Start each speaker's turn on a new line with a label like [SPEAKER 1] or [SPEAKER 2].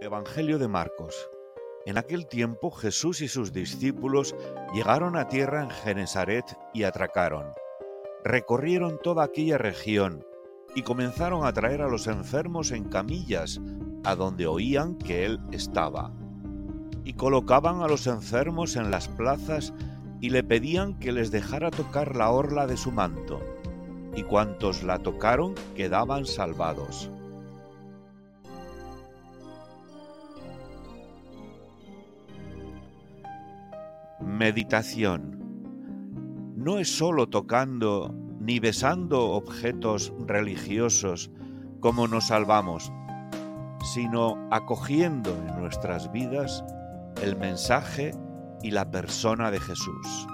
[SPEAKER 1] Evangelio de Marcos. En aquel tiempo Jesús y sus discípulos llegaron a tierra en Genesaret y atracaron. Recorrieron toda aquella región y comenzaron a traer a los enfermos en camillas a donde oían que Él estaba. Y colocaban a los enfermos en las plazas y le pedían que les dejara tocar la orla de su manto. Y cuantos la tocaron quedaban salvados. Meditación. No es sólo tocando ni besando objetos religiosos como nos salvamos, sino acogiendo en nuestras vidas el mensaje y la persona de Jesús.